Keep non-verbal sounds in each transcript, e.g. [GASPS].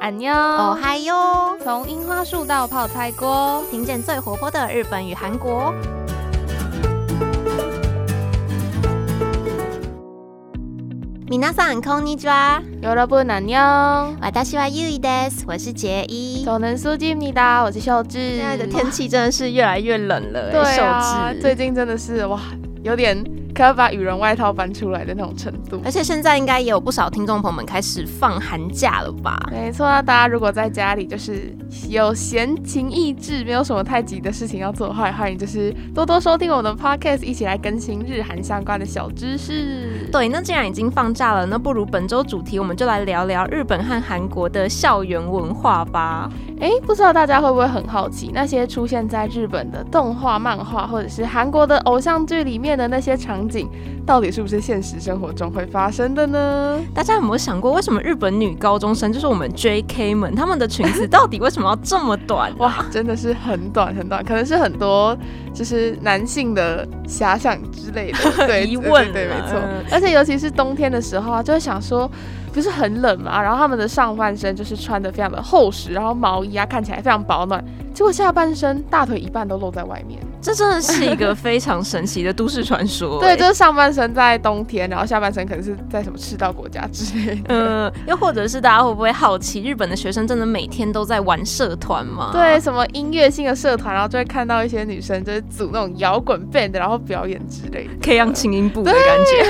安妞哦嗨哟！从樱花树到泡菜锅，听见最活泼的日本与韩国。皆さんこんにちは。여러분安妞，私はゆいです。我是杰一。总能苏吉米达，我是秀智。现在的天气真的是越来越冷了，对秀啊，智。最近真的是哇，有点 可要把羽绒外套搬出来的那种程度。而且现在应该也有不少听众朋友们开始放寒假了吧？没错啊，大家如果在家里就是有闲情逸致，没有什么太急的事情要做的话，欢迎就是多多收听我们的 podcast，一起来更新日韩相关的小知识。对，那既然已经放假了，那不如本周主题我们就来聊聊日本和韩国的校园文化吧。哎，不知道大家会不会很好奇，那些出现在日本的动画、漫画，或者是韩国的偶像剧里面的那些场景，到底是不是现实生活中会发生的呢？大家有没有想过，为什么日本女高中生，就是我们 J.K. 们，她们的裙子到底为什么要这么短、[LAUGHS] 哇，真的是很短很短，可能是很多就是男性的遐想之类的 [LAUGHS] 对疑问对没错嗯。而且尤其是冬天的时候啊，就会想说。不是很冷嘛，然后他们的上半身就是穿的非常的厚实，然后毛衣啊看起来非常保暖，结果下半身大腿一半都露在外面。这真的是一个非常神奇的都市传说、[LAUGHS] 对，欸就是上半身在冬天，然后下半身可能是在什么赤道国家之类的。嗯，[LAUGHS] 又或者是大家会不会好奇，日本的学生真的每天都在玩社团吗？对，，什么音乐性的社团，然后就会看到一些女生就是组那种摇滚 band，然后表演之类的。可以让轻音部的感觉。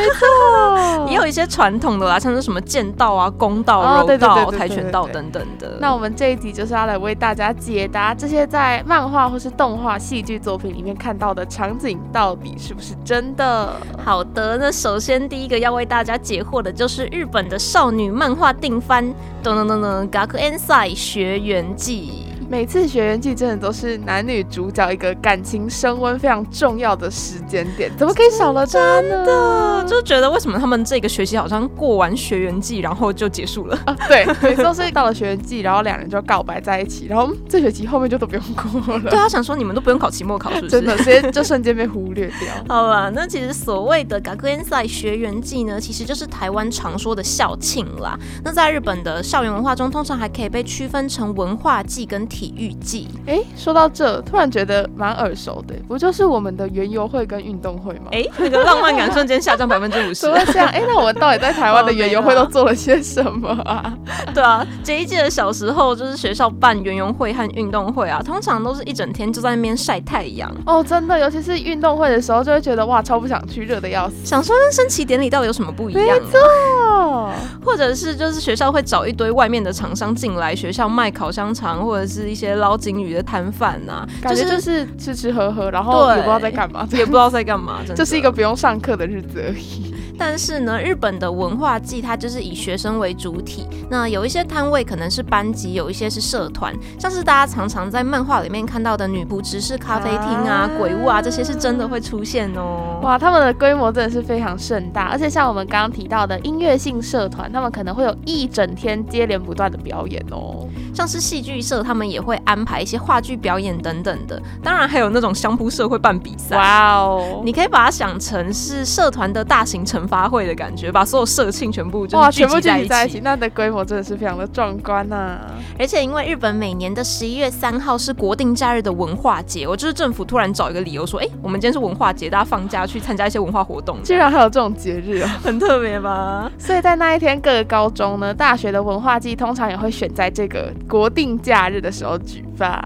哦 [LAUGHS] 也有一些传统的啦，像是什么剑道啊、弓道、哦柔道、跆拳道等等的。那我们这一集就是要来为大家解答这些在漫画或是动画、戏剧作品里面看到的场景，到底是不是真的？好的，那首先第一个要为大家解惑的就是日本的少女漫画定番，噔噔噔噔，《学園祭学园记》。每次学园季真的都是男女主角一个感情升温非常重要的时间点，怎么可以少了它呢？的，就觉得为什么他们这个学期好像过完学园季，然后就结束了？[LAUGHS] 啊，对，每次都是到了学园季，然后两人就告白在一起，然后嗯这学期后面就都不用过了。对啊，想说你们都不用考期末考，是不是？真的，直接就瞬间被忽略掉。[LAUGHS] 好吧，那其实所谓的 Gakuen Sai 学园季呢，其实就是台湾常说的校庆啦。那在日本的校园文化中，通常还可以被区分成文化季跟体育季。哎，说到这，突然觉得蛮耳熟的，不就是我们的园游会跟运动会吗？哎，那个浪漫感瞬间下降百分之五十怎。么这样？哎，那我们到底在台湾的园游会都做了些什么啊？[LAUGHS] 对啊，这一届的小时候就是学校办园游会和运动会啊，通常都是一整天就在那边晒太阳。哦，真的，尤其是运动会的时候，就会觉得哇，超不想去，热的要死。想说跟升旗典礼到底有什么不一样、啊？哦，或者是就是学校会找一堆外面的厂商进来学校卖烤香肠，或者是一些捞金鱼的摊贩呐，感觉就是吃吃喝喝，然后也不知道在干嘛，也不知道在干嘛，这 [LAUGHS] 是一个。不用上课的日子而已。但是呢，日本的文化季它就是以学生为主体，那有一些摊位可能是班级，有一些是社团，像是大家常常在漫画里面看到的女仆执事咖啡厅啊、啊鬼屋啊，这些是真的会出现哦。哇，他们的规模真的是非常盛大，而且像我们刚刚提到的音乐性社团，他们可能会有一整天接连不断的表演哦。像是戏剧社，他们也会安排一些话剧表演等等的，当然还有那种相扑社会办比赛。哇哦，你可以把它想成是社团的大型惩罚会的感觉，把所有社庆全部就哇，全部聚集在一起。那的规模真的是非常的壮观呐、而且因为日本每年的十一月三号是国定假日的文化节，我就是政府突然找一个理由说，哎、我们今天是文化节，大家放假去参加一些文化活动，居然还有这种节日哦！很特别吧？所以在那一天，各个高中呢、大学的文化季通常也会选在这个国定假日的时候举办。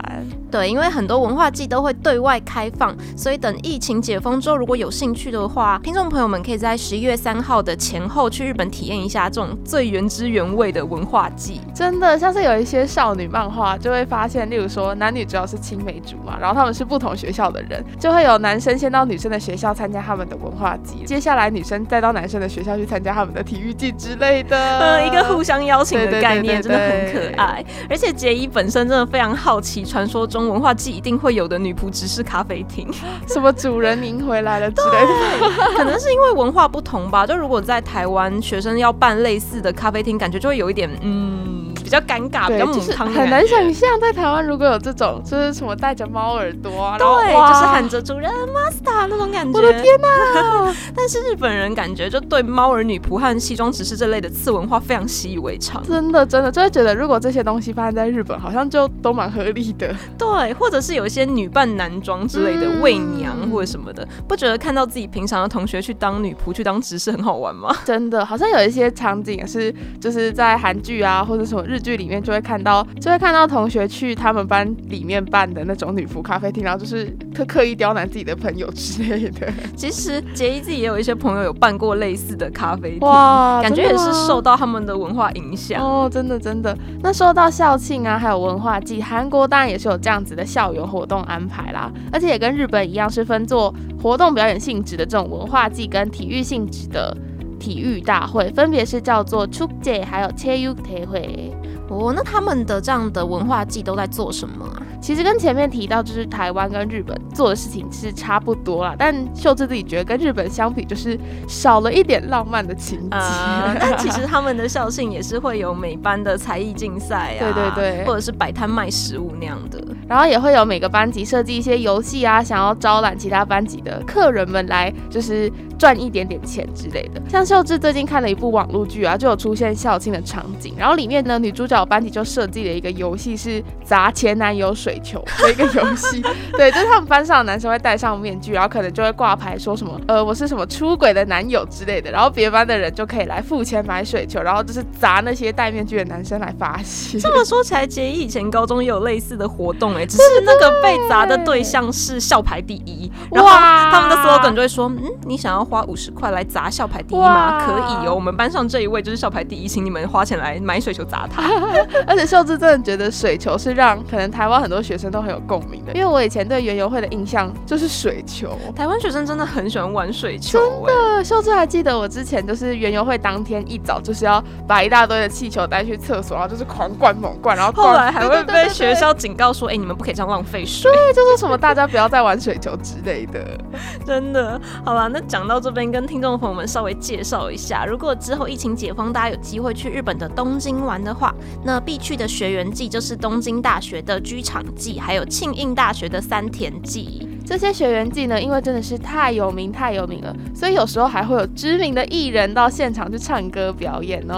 对，因为很多文化季都会对外开放，所以等疫情解封之后，如果有兴趣的话，听众朋友们可以在十一月三号的前后去日本体验一下这种最原汁原味的文化季。真的，像是有一些少女漫画，就会发现，例如说男女主要是青梅竹马，然后他们是不同学校的人，就会有男生先到女生的学校参加他们的文化季，接下来女生再到男生的学校去参加他们的体育季之类的。呃，[LAUGHS] 一个互相邀请的概念，真的很可爱。而且杰伊本身真的非常好奇，传说中文化季一定会有的女仆执事咖啡厅，[GASPS] 什么主人您回来了之类的。可能是因为文化不同吧。就如果在台湾学生要办类似的咖啡厅，感觉就会有一点嗯。比较尴尬，比较就是母汤很难想象在台湾如果有这种，就是什么戴着猫耳朵啊，对，就是喊着主人 master 那种感觉。我的天哪！[LAUGHS] 但是日本人感觉就对猫儿女仆和西装执事这类的次文化非常习以为常。真的真的就会觉得，如果这些东西发生在日本，好像就都蛮合理的。对，或者是有一些女扮男装之类的嗯媚娘或者什么的，不觉得看到自己平常的同学去当女仆、去当执事很好玩吗？真的，好像有一些场景也是，就是在韩剧啊或者什么日剧里面就会看到，就会看到同学去他们班里面办的那种女仆咖啡厅，然后就是刻刻意刁难自己的朋友之类的。其实杰伊自己也有一些朋友有办过类似的咖啡厅，哇，感觉也是受到他们的文化影响。哦，真的真的。那说到校庆啊，还有文化季，韩国当然也是有这样子的校园活动安排啦，而且也跟日本一样，是分做活动表演性质的这种文化季跟体育性质的体育大会分别是叫做 chukj 还有 chaiyukta 会哦，那他们的这样的文化季都在做什么啊？其实跟前面提到，就是台湾跟日本做的事情是差不多啦，但秀智自己觉得跟日本相比，就是少了一点浪漫的情节。啊，[LAUGHS] 但其实他们的校庆也是会有每班的才艺竞赛啊，对对对或者是摆摊卖食物那样的。然后也会有每个班级设计一些游戏啊，想要招揽其他班级的客人们来，就是赚一点点钱之类的。像秀智最近看了一部网络剧啊，就有出现校庆的场景，然后里面呢女主角班级就设计了一个游戏，是砸前男友水球的一个游戏。对，就是他们班上的男生会戴上面具，然后可能就会挂牌说什么呃我是什么出轨的男友之类的，然后别班的人就可以来付钱买水球，然后就是砸那些戴面具的男生来发泄。这么说起来，杰伊以前高中也有类似的活动哎、只是那个被砸的对象是校排第一，然后哇他们的 slogan 就会说，嗯，你想要花五十块来砸校牌第一吗？可以哦，我们班上这一位就是校牌第一，请你们花钱来买水球砸他。[LAUGHS] 而且秀智真的觉得水球是让可能台湾很多学生都很有共鸣的，因为我以前对园游会的印象就是水球。台湾学生真的很喜欢玩水球真的，秀智还记得我之前就是园游会当天一早就是要把一大堆的气球带去厕所，然后就是狂灌猛灌，然后后来还会被学校警告说，哎、你们不可以这样浪费水。对，就是什么大家不要再玩水球之类的。真的，好吧，那讲到这边，跟听众朋友们稍微介绍一下，如果之后疫情解封，大家有机会去日本的东京玩的话，那必去的学员季就是东京大学的居场季，还有庆应大学的三田季。这些学员季呢，因为真的是太有名太有名了，所以有时候还会有知名的艺人到现场去唱歌表演哦。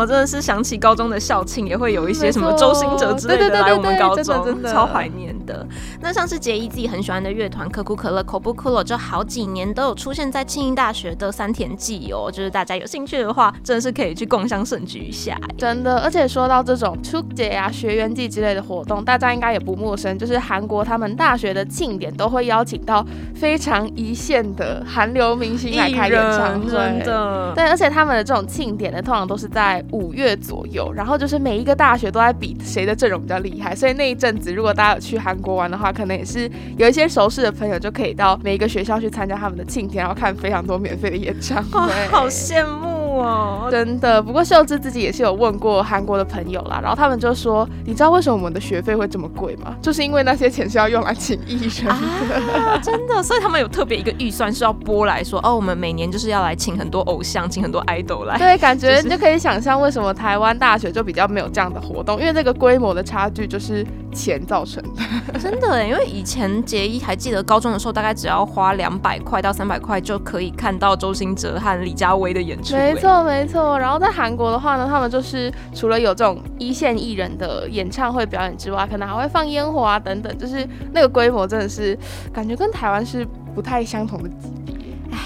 哦，真的是想起高中的校庆，也会有一些什么周星哲之类的来我们高中，真的真的超怀念的。那像是杰伊自己很喜欢的乐团可口可乐 （Coca-Cola），就好几年都有出现在庆应大学的三田季哦，就是大家有兴趣的话，真的是可以去共襄盛举一下。真的，而且说到这种出节啊、学员季之类的活动，大家应该也不陌生，就是韩国他们大学的庆典都会邀请到非常一线的韩流明星来开演唱会，真的。对，而且他们的这种庆典呢，通常都是在五月左右，然后就是每一个大学都在比谁的阵容比较厉害，所以那一阵子如果大家有去韩国玩的话，可能也是有一些熟识的朋友就可以到每一个学校去参加他们的庆典，然后看非常多免费的演唱哇会，，好羡慕哦！真的，不过秀智自己也是有问过韩国的朋友啦，然后他们就说，你知道为什么我们的学费会这么贵吗？就是因为那些钱是要用来请艺人的。啊，真的，所以他们有特别一个预算是要拨来说，哦，我们每年就是要来请很多偶像，请很多 idol 来。对，感觉就是你就可以想象为什么台湾大学就比较没有这样的活动，因为这个规模的差距就是钱造成的。[LAUGHS] 真的耶，因为以前杰一还记得高中的时候，大概只要花两百块到三百块就可以看到周星哲和李佳薇的演出。没，错，没错。然后在韩国的话呢，他们就是除了有这种一线艺人的演唱会表演之外，可能还会放烟火啊等等，就是那个规模真的是感觉跟台湾是不太相同的。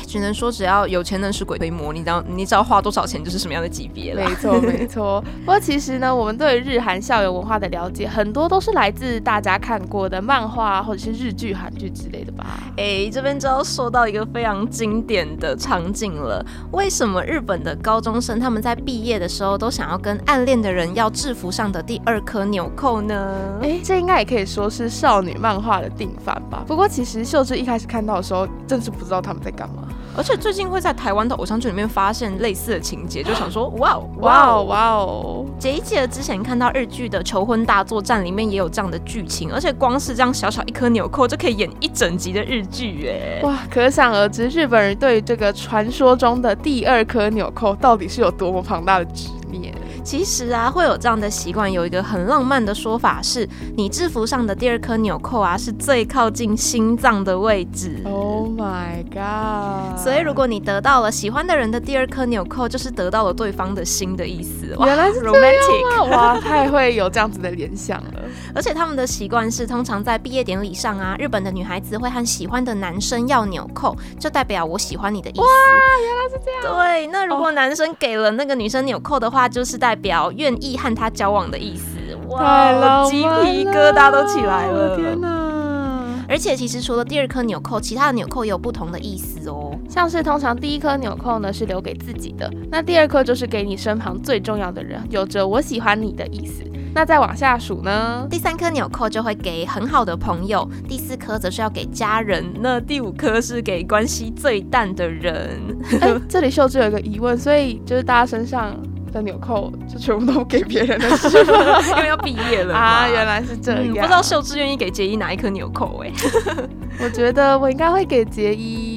只能说只要有钱能使鬼推磨，你知道你知道花多少钱就是什么样的级别了。没错，没错。[LAUGHS] 不过其实呢，我们对日韩校园文化的了解，很多都是来自大家看过的漫画啊或者是日剧、韩剧之类的吧。哎，这边就要说到一个非常经典的场景了。为什么日本的高中生他们在毕业的时候都想要跟暗恋的人要制服上的第二颗纽扣呢？哎，这应该也可以说是少女漫画的定番吧。不过其实秀智一开始看到的时候，真是不知道他们在干嘛。而且最近会在台湾的偶像剧里面发现类似的情节，就想说哇哦哇哦哇哦！杰一记得之前看到日剧的《求婚大作战》里面也有这样的剧情，而且光是这样小小一颗纽扣就可以演一整集的日剧哎。哇，可想而知，日本人对于这个传说中的第二颗纽扣到底是有多么庞大的执念。其实啊，会有这样的习惯，有一个很浪漫的说法是，你制服上的第二颗纽扣啊，是最靠近心脏的位置。Oh my god！所以如果你得到了喜欢的人的第二颗纽扣，就是得到了对方的心的意思。原来是 romantic，哇，太会有这样子的联想了。而且他们的习惯是，通常在毕业典礼上啊，日本的女孩子会和喜欢的男生要纽扣，就代表我喜欢你的意思。哇，原来是这样。对，那如果男生给了那个女生纽扣的话，就是代表愿意和她交往的意思。哇，鸡皮疙瘩都起来了。天哪！而且其实除了第二颗纽扣，其他的纽扣也有不同的意思哦。像是通常第一颗纽扣呢是留给自己的，那第二颗就是给你身旁最重要的人，有着我喜欢你的意思。那再往下数呢？第三颗纽扣就会给很好的朋友，第四颗则是要给家人，那第五颗是给关系最淡的人。哎，这里秀智有一个疑问，所以就是大家身上的纽扣就全部都给别人的是吗？[LAUGHS] 因为要毕业了啊，原来是这样。不知道秀智愿意给杰伊哪一颗纽扣？哎，[LAUGHS] 我觉得我应该会给杰伊。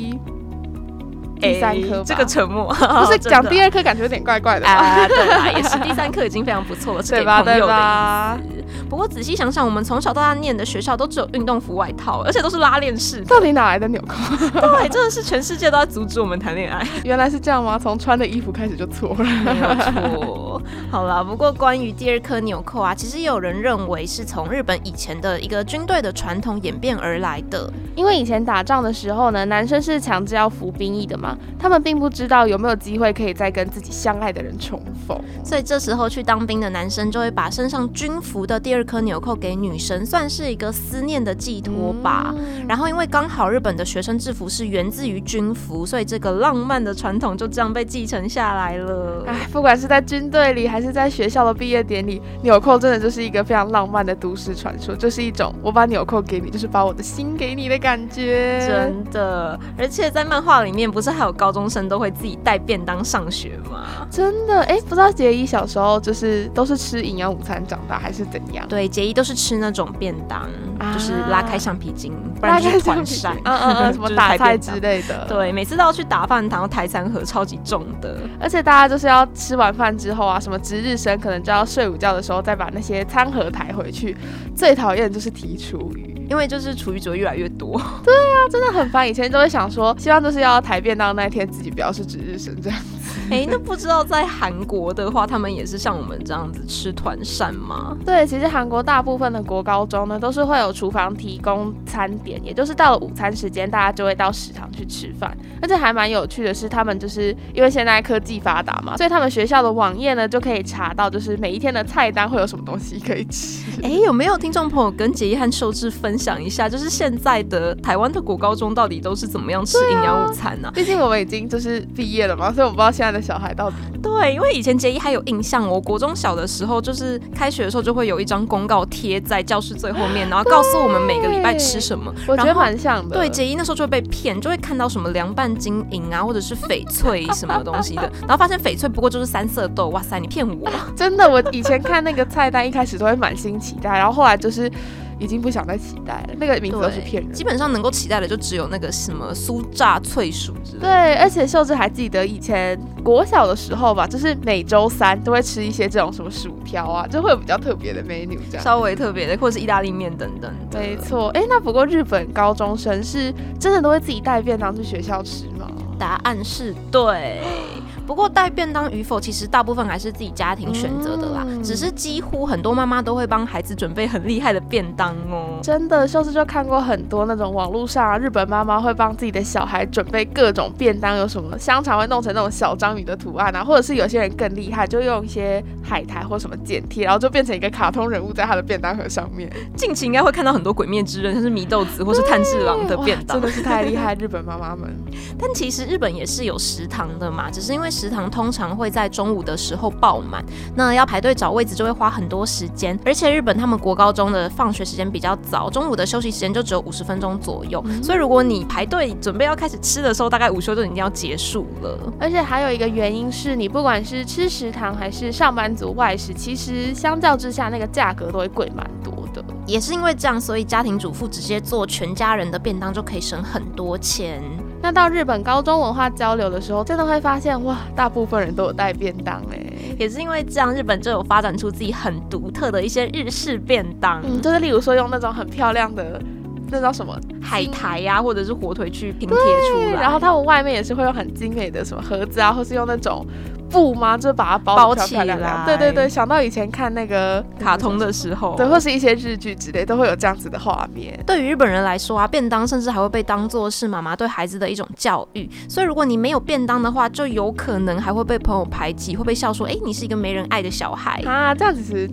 第三颗，这个沉默 [LAUGHS] 不是讲第二颗，感觉有点怪怪的啊。对啦，也是第三颗已经非常不错了，是 [LAUGHS] 给朋友的意思。不过仔细想想，我们从小到大念的学校都只有运动服外套，而且都是拉链式，到底哪来的纽扣？[LAUGHS] 对，真的是全世界都在阻止我们谈恋爱。原来是这样吗？从穿的衣服开始就错了。没错。好了，不过关于第二颗纽扣啊，其实也有人认为是从日本以前的一个军队的传统演变而来的。因为以前打仗的时候呢，男生是强制要服兵役的嘛，他们并不知道有没有机会可以再跟自己相爱的人重逢，所以这时候去当兵的男生就会把身上军服的第二颗纽扣给女生，算是一个思念的寄托吧。然后因为刚好日本的学生制服是源自于军服，所以这个浪漫的传统就这样被继承下来了。哎，不管是在军队里还是在学校的毕业典礼，纽扣真的就是一个非常浪漫的都市传说，就是一种我把纽扣给你，就是把我的心给你的感。感觉真的，而且在漫画里面，不是还有高中生都会自己带便当上学吗？真的，哎，不知道杰伊小时候就是都是吃营养午餐长大，还是怎样？对，杰伊都是吃那种便当，就是拉开橡皮筋，不然就是团扇，嗯嗯嗯，[LAUGHS] 什么打菜之类的。对，每次都要去打饭堂，抬餐盒超级重的，而且大家就是要吃完饭之后啊，什么值日生可能就要睡午觉的时候再把那些餐盒抬回去。最讨厌就是提厨余。因为就是厨余只会越来越多，对啊，真的很烦。以前都会想说，希望就是要台便当那天自己不要是值日生这样子。哎，那不知道在韩国的话，他们也是像我们这样子吃团膳吗？对，其实韩国大部分的国高中呢，都是会有厨房提供餐点，也就是到了午餐时间，大家就会到食堂去吃饭。而且还蛮有趣的是，他们就是因为现在科技发达嘛，所以他们学校的网页呢就可以查到，就是每一天的菜单会有什么东西可以吃。哎，有没有听众朋友跟杰一和秀智分享一下，就是现在的台湾的国高中到底都是怎么样吃营养午餐呢？毕竟我们已经就是毕业了嘛，所以我不知道现在的小孩到底。对，因为以前杰伊还有印象，我国中小的时候，就是开学的时候就会有一张公告贴在教室最后面，然后告诉我们每个礼拜吃什么。我觉得蛮像的。对，杰伊那时候就会被骗，就会看到什么凉拌金银啊，或者是翡翠什么东西的，然后发现翡翠不过就是三色豆，哇塞，你骗我！[LAUGHS] 真的，我以前看那个菜单，一开始都会满心期待，然后后来就是。已经不想再期待了，那个名字都是骗人。基本上能够期待的就只有那个什么酥炸脆薯之类。对，而且秀智还记得以前国小的时候吧，就是每周三都会吃一些这种什么薯条啊，就会有比较特别的 menu 这样。稍微特别的，或者是意大利面等等。没错，哎，那不过日本高中生是真的都会自己带便当去学校吃吗？答案是对。[GASPS] [GASPS] 不过带便当与否，其实大部分还是自己家庭选择的啦。只是几乎很多妈妈都会帮孩子准备很厉害的便当哦。真的，秀智就看过很多那种网络上啊，日本妈妈会帮自己的小孩准备各种便当，有什么香肠会弄成那种小章鱼的图案啊，或者是有些人更厉害，就用一些海苔或什么剪贴，然后就变成一个卡通人物在他的便当盒上面。近期应该会看到很多鬼灭之刃，像是祢豆子或是炭治郎的便当，[LAUGHS] 真的是太厉害，日本妈妈们。但其实日本也是有食堂的嘛，只是因为。食堂通常会在中午的时候爆满，那要排队找位置就会花很多时间。而且日本他们国高中的放学时间比较早，中午的休息时间就只有五十分钟左右。所以如果你排队准备要开始吃的时候，大概午休就已经要结束了。而且还有一个原因是你不管是吃食堂还是上班族外食，其实相较之下那个价格都会贵蛮多的。也是因为这样，所以家庭主妇直接做全家人的便当就可以省很多钱。那到日本高中文化交流的时候，真的会发现哇，大部分人都有带便当哎。也是因为这样，日本就有发展出自己很独特的一些日式便当，嗯，就是例如说用那种很漂亮的。那叫什么海苔呀，或者是火腿去拼贴出来，然后他们外面也是会用很精美的什么盒子啊，或是用那种布吗？就把它包起来。对对对，想到以前看那个卡通的时候，对，或是一些日剧之类，都会有这样子的画面。对于日本人来说啊，便当甚至还会被当做是妈妈对孩子的一种教育。所以如果你没有便当的话，就有可能还会被朋友排挤，会被笑说：“哎，你是一个没人爱的小孩啊。”这样子是。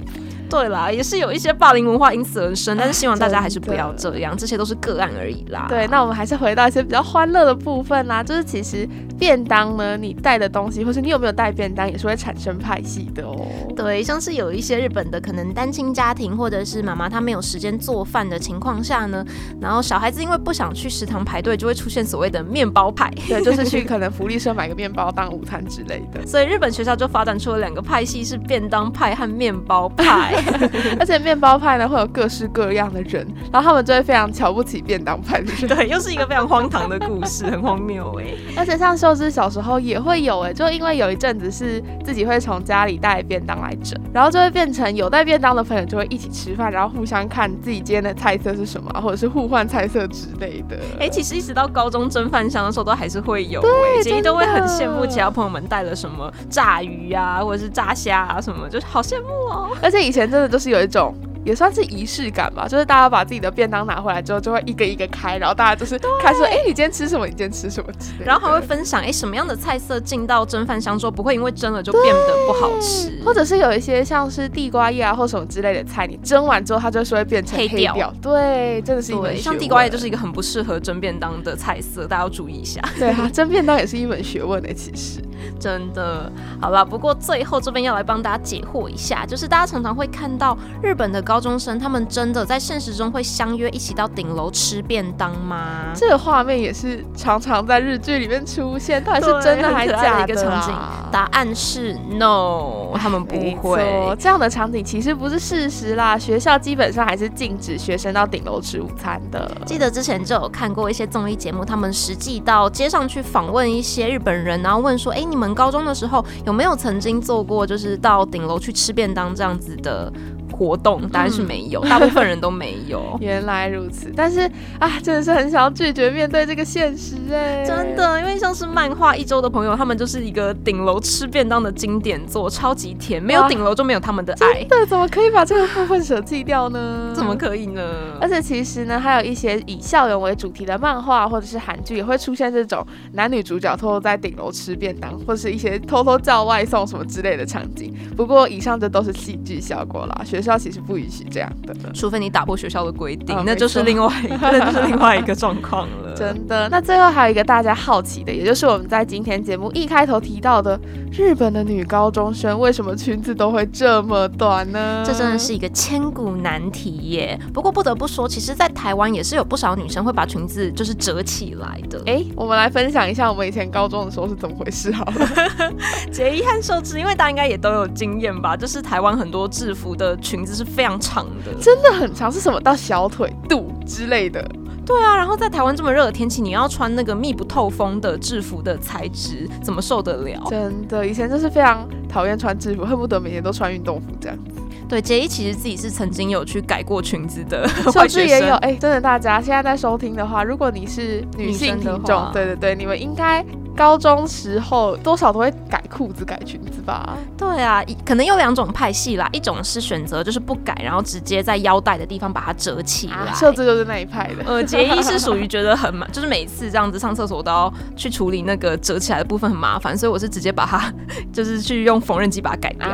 对啦，也是有一些霸凌文化因此而生，但是希望大家还是不要这样，这些都是个案而已啦。对，那我们还是回到一些比较欢乐的部分啦，就是其实便当呢，你带的东西，或是你有没有带便当，也是会产生派系的哦。对，像是有一些日本的可能单亲家庭，或者是妈妈她没有时间做饭的情况下呢，然后小孩子因为不想去食堂排队，就会出现所谓的面包派，对，就是去可能福利社买个面包当午餐之类的。[LAUGHS] 所以日本学校就发展出了两个派系，是便当派和面包派，[LAUGHS] [LAUGHS] 而且。面包派呢会有各式各样的人，然后他们就会非常瞧不起便当派的人。对，又是一个非常荒唐的故事，很荒谬哎。[LAUGHS] 而且像秀芝小时候也会有哎，就因为有一阵子是自己会从家里带便当来整，然后就会变成有带便当的朋友就会一起吃饭，然后互相看自己今天的菜色是什么，或者是互换菜色之类的。哎，其实一直到高中蒸饭箱的时候都还是会有，对，其实都会很羡慕其他朋友们带了什么炸鱼啊，或者是炸虾啊什么，就是好羡慕哦。而且以前真的就是有一种。也算是仪式感吧，就是大家把自己的便当拿回来之后，就会一个一个开，然后大家就是开说，哎，你今天吃什么？你今天吃什么？然后还会分享，哎，什么样的菜色进到蒸饭箱之后，不会因为蒸了就变得不好吃，或者是有一些像是地瓜叶啊或什么之类的菜，你蒸完之后它就是会变成黑掉。对，真的是一门像地瓜叶就是一个很不适合蒸便当的菜色，大家要注意一下。对啊，蒸便当也是一门学问的，其实真的。好了，不过最后这边要来帮大家解惑一下，就是大家常常会看到日本的高中生，他们真的在现实中会相约一起到顶楼吃便当吗？这个画面也是常常在日剧里面出现，到底是真的还是假的一个场景？答案是 no，[LAUGHS] 他们不会。这样的场景其实不是事实啦，学校基本上还是禁止学生到顶楼吃午餐的。记得之前就有看过一些综艺节目，他们实际到街上去访问一些日本人，然后问说：“哎，你你们高中的时候有没有曾经做过，就是到顶楼去吃便当这样子的？”活动当然是没有，大部分人都没有。[LAUGHS] 原来如此，但是啊，真的是很想要拒绝面对这个现实哎，真的，因为像是漫画一周的朋友，他们就是一个顶楼吃便当的经典作，超级甜，没有顶楼就没有他们的爱。对，怎么可以把这个部分舍弃掉呢？怎么可以呢？而且其实呢，还有一些以校园为主题的漫画或者是韩剧，也会出现这种男女主角偷偷在顶楼吃便当，或者是一些偷偷叫外送什么之类的场景。不过以上这都是戏剧效果啦，学校其实不允许这样的，除非你打破学校的规定，那就是另外一个，[LAUGHS] 那就是另外一个状况了。[LAUGHS] 真的。那最后还有一个大家好奇的，也就是我们在今天节目一开头提到的，日本的女高中生为什么裙子都会这么短呢？这真的是一个千古难题耶。不过不得不说，其实，在台湾也是有不少女生会把裙子就是折起来的。哎，我们来分享一下我们以前高中的时候是怎么回事好了。[LAUGHS] 杰一和寿之，因为大家应该也都有经验吧，就是台湾很多制服的裙子是。非常长的，真的很长，是什么到小腿肚之类的？对啊，然后在台湾这么热的天气，你要穿那个密不透风的制服的材质，怎么受得了？真的，以前就是非常讨厌穿制服，恨不得每天都穿运动服这样子。对，杰伊其实自己是曾经有去改过裙子的，[LAUGHS] 甚至也有哎，真的，大家现在在收听的话，如果你是女性听众，对对对，你们应该。高中时候多少都会改裤子、改裙子吧？对啊，可能有两种派系啦，一种是选择就是不改，然后直接在腰带的地方把它折起来。设置就是那一派的。呃，杰伊是属于觉得很麻，[LAUGHS] 就是每次这样子上厕所都要去处理那个折起来的部分很麻烦，所以我是直接把它 [LAUGHS] 就是去用缝纫机把它改掉。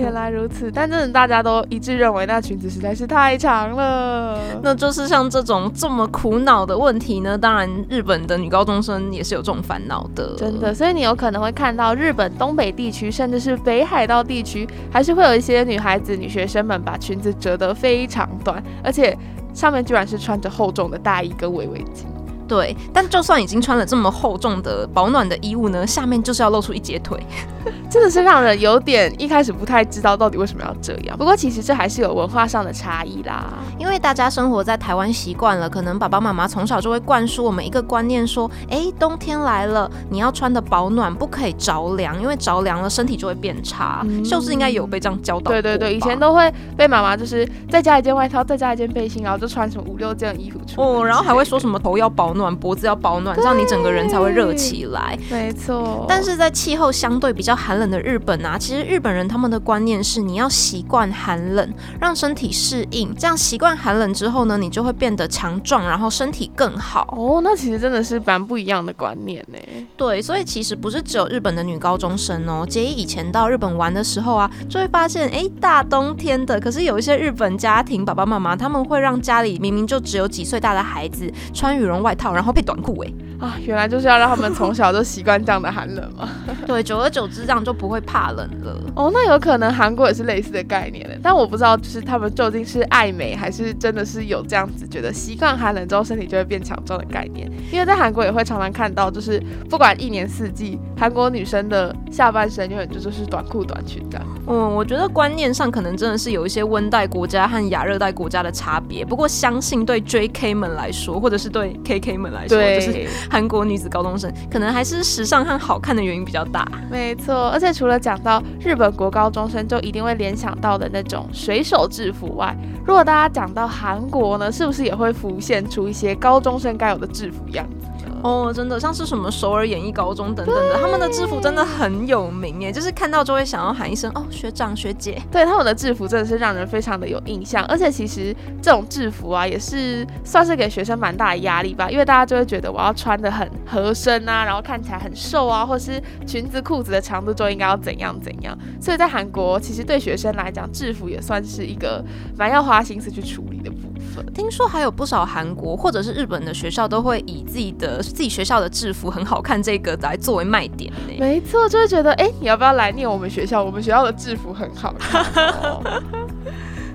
原来如此，但真的大家都一致认为那裙子实在是太长了。那就是像这种这么苦恼的问题呢，当然日本的女高中生也是有这种烦恼。真的，所以你有可能会看到日本东北地区，甚至是北海道地区，还是会有一些女孩子、女学生们把裙子折得非常短，而且上面居然是穿着厚重的大衣跟围围巾。对，但就算已经穿了这么厚重的保暖的衣物呢，下面就是要露出一截腿，[LAUGHS] 真的是让人有点一开始不太知道到底为什么要这样。不过其实这还是有文化上的差异啦，因为大家生活在台湾习惯了，可能爸爸妈妈从小就会灌输我们一个观念，说，哎，冬天来了，你要穿的保暖，不可以着凉，因为着凉了身体就会变差。秀智应该有被这样教导。对对对，以前都会被妈妈就是再加一件外套，再加一件背心，然后就穿什么五六件衣服出哦，然后还会说什么头要保暖，脖子要保暖，这样你整个人才会热起来。没错。但是在气候相对比较寒冷的日本啊，其实日本人他们的观念是你要习惯寒冷，让身体适应，这样习惯寒冷之后呢，你就会变得强壮，然后身体更好。哦，那其实真的是蛮不一样的观念呢。对，所以其实不是只有日本的女高中生哦，杰伊以前到日本玩的时候啊，就会发现，哎，大冬天的，可是有一些日本家庭爸爸妈妈他们会让家里明明就只有几岁大的孩子穿羽绒外套，然后配短裤，哎。啊，原来就是要让他们从小就习惯这样的寒冷吗？[LAUGHS] 对，久而久之这样就不会怕冷了。哦，那有可能韩国也是类似的概念的，但我不知道就是他们究竟是爱美还是真的是有这样子觉得习惯寒冷之后身体就会变强壮的概念。因为在韩国也会常常看到，就是不管一年四季，韩国女生的下半身永远就就是短裤短裙这样。嗯，我觉得观念上可能真的是有一些温带国家和亚热带国家的差别。不过相信对 JK 们来说，或者是对 KK 们来说，就是。韩国女子高中生可能还是时尚和好看的原因比较大，没错。而且除了讲到日本国高中生，就一定会联想到的那种水手制服外，如果大家讲到韩国呢，是不是也会浮现出一些高中生该有的制服样子？哦，真的像是什么首尔演艺高中等等的，他们的制服真的很有名耶，就是看到就会想要喊一声哦，学长学姐。对，他们的制服真的是让人非常的有印象，而且其实这种制服啊，也是算是给学生蛮大的压力吧，因为大家就会觉得我要穿的很合身啊，然后看起来很瘦啊，或是裙子裤子的长度就应该要怎样怎样。所以在韩国，其实对学生来讲，制服也算是一个蛮要花心思去处理的部分。听说还有不少韩国或者是日本的学校都会以自己的。自己学校的制服很好看，这个来作为卖点呢。没错，就会觉得，哎，你要不要来念我们学校？我们学校的制服很好看。[LAUGHS]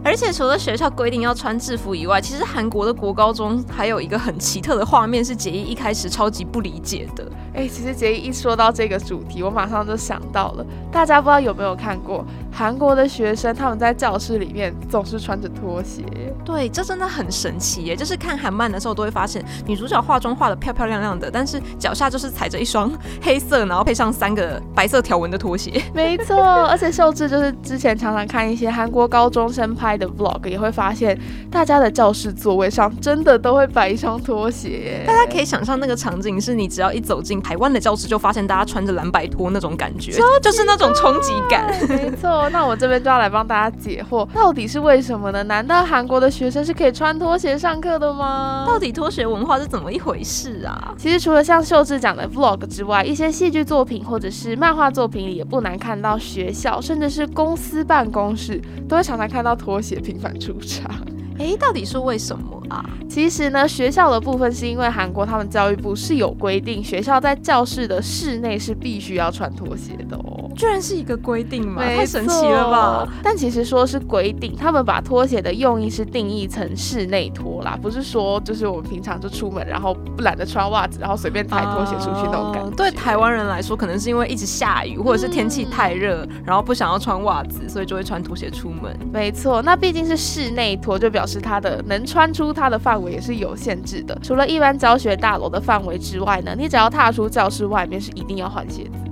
而且除了学校规定要穿制服以外，其实韩国的国高中还有一个很奇特的画面，是杰一一开始超级不理解的。哎，其实杰一一说到这个主题，我马上就想到了，大家不知道有没有看过韩国的学生他们在教室里面总是穿着拖鞋。对，这真的很神奇耶！就是看韩漫的时候都会发现，女主角化妆化的漂漂亮亮的，但是脚下就是踩着一双黑色，然后配上三个白色条纹的拖鞋。没错，而且秀智就是之前常常看一些韩国高中生拍的 vlog，也会发现大家的教室座位上真的都会摆一双拖鞋。大家可以想象那个场景是你只要一走进。台湾的教室就发现大家穿着蓝白拖那种感觉，就是那种冲击感。没错，那我这边就要来帮大家解惑，到底是为什么呢？难道韩国的学生是可以穿拖鞋上课的吗？到底拖鞋文化是怎么一回事啊？其实除了像秀智讲的 vlog 之外，一些戏剧作品或者是漫画作品里也不难看到学校，甚至是公司办公室都会常常看到拖写平凡出场。诶，到底是为什么啊？其实呢，学校的部分是因为韩国他们教育部是有规定，学校在教室的室内是必须要穿拖鞋的哦。居然是一个规定吗？太神奇了吧！但其实说是规定，他们把拖鞋的用意是定义成室内拖啦，不是说就是我们平常就出门，然后不懒得穿袜子，然后随便踩拖鞋出去那种感觉。对台湾人来说，可能是因为一直下雨，或者是天气太热，然后不想要穿袜子，所以就会穿拖鞋出门。没错，那毕竟是室内拖，就表示是它的能穿出它的范围也是有限制的。除了一般教学大楼的范围之外呢，你只要踏出教室外面，是一定要换鞋子。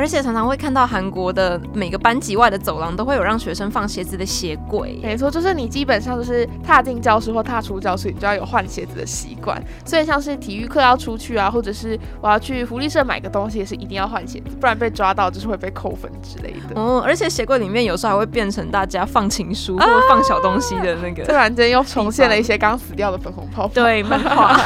而且常常会看到韩国的每个班级外的走廊都会有让学生放鞋子的鞋柜。没错，就是你基本上就是踏进教室或踏出教室，你就要有换鞋子的习惯。所以像是体育课要出去啊，或者是我要去福利社买个东西，也是一定要换鞋子，不然被抓到就是会被扣分之类的。哦，而且鞋柜里面有时候还会变成大家放情书或者 [LAUGHS] 放小东西的那个。突然间又重现了一些刚死掉的粉红泡泡。对，漫画。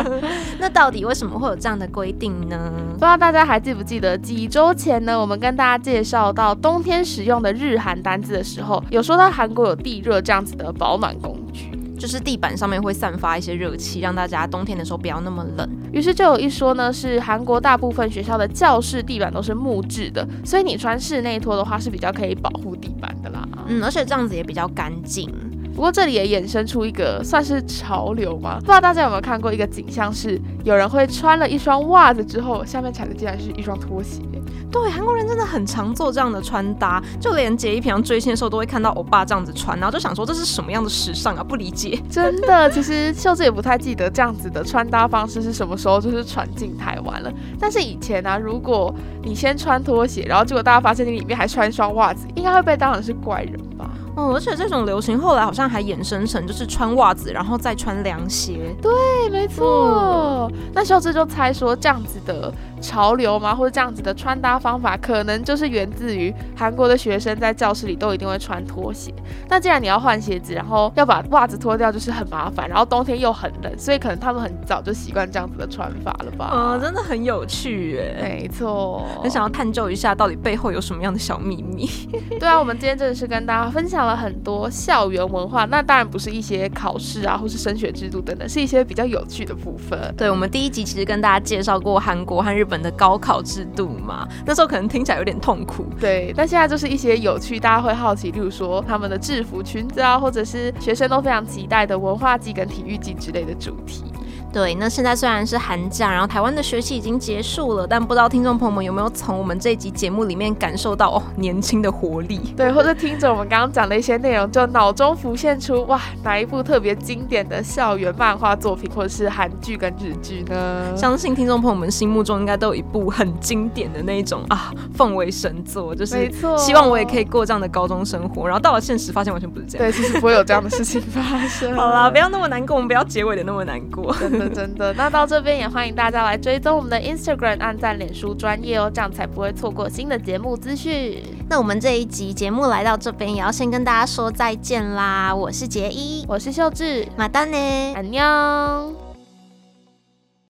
[LAUGHS] 那到底为什么会有这样的规定呢？不知道大家还记不记得几周？前呢，我们跟大家介绍到冬天使用的日韩单字的时候，有说到韩国有地热这样子的保暖工具，就是地板上面会散发一些热气，让大家冬天的时候不要那么冷。于是就有一说呢，是韩国大部分学校的教室地板都是木质的，所以你穿室内拖的话是比较可以保护地板的啦。嗯，而且这样子也比较干净。不过这里也衍生出一个算是潮流吗？不知道大家有没有看过一个景象，是有人会穿了一双袜子之后，下面踩的竟然是一双拖鞋。对，韩国人真的很常做这样的穿搭，就连杰一平常追星的时候都会看到欧巴这样子穿，然后就想说这是什么样的时尚啊？不理解。真的，其实秀智也不太记得这样子的穿搭方式是什么时候就是传进台湾了。但是以前呢，如果你先穿拖鞋，然后结果大家发现你里面还穿一双袜子，应该会被当成是怪人吧？嗯，而且这种流行后来好像还衍生成就是穿袜子，然后再穿凉鞋。对，没错。那秀智就猜说这样子的。潮流吗？或者这样子的穿搭方法，可能就是源自于韩国的学生在教室里都一定会穿拖鞋。那既然你要换鞋子，然后要把袜子脱掉，就是很麻烦。然后冬天又很冷，所以可能他们很早就习惯这样子的穿法了吧？嗯，真的很有趣哎。没错，很想要探究一下到底背后有什么样的小秘密。[LAUGHS] 对啊，我们今天真的是跟大家分享了很多校园文化。那当然不是一些考试啊，或是升学制度等等，是一些比较有趣的部分。对，我们第一集其实跟大家介绍过韩国和日本。的高考制度嘛，那时候可能听起来有点痛苦，对。但现在就是一些有趣，大家会好奇，例如说他们的制服裙子啊，或者是学生都非常期待的文化季跟体育季之类的主题。对，那现在虽然是寒假，然后台湾的学期已经结束了，但不知道听众朋友们有没有从我们这一集节目里面感受到哦年轻的活力？对，或者听着我们刚刚讲的一些内容，就脑中浮现出哇哪一部特别经典的校园漫画作品，或者是韩剧跟日剧呢？相信听众朋友们心目中应该都有一部很经典的那一种啊，奉为神作，就是希望我也可以过这样的高中生活。然后到了现实，发现完全不是这样。对，其实不会有这样的事情发生。[LAUGHS] 好啦，不要那么难过，我们不要结尾的那么难过。真的真的，那到。这边也欢迎大家来追踪我们的 Instagram，按赞、脸书专业哦，这样才不会错过新的节目资讯。那我们这一集节目来到这边，也要先跟大家说再见啦！我是杰一，我是秀智，马丹呢，安妞。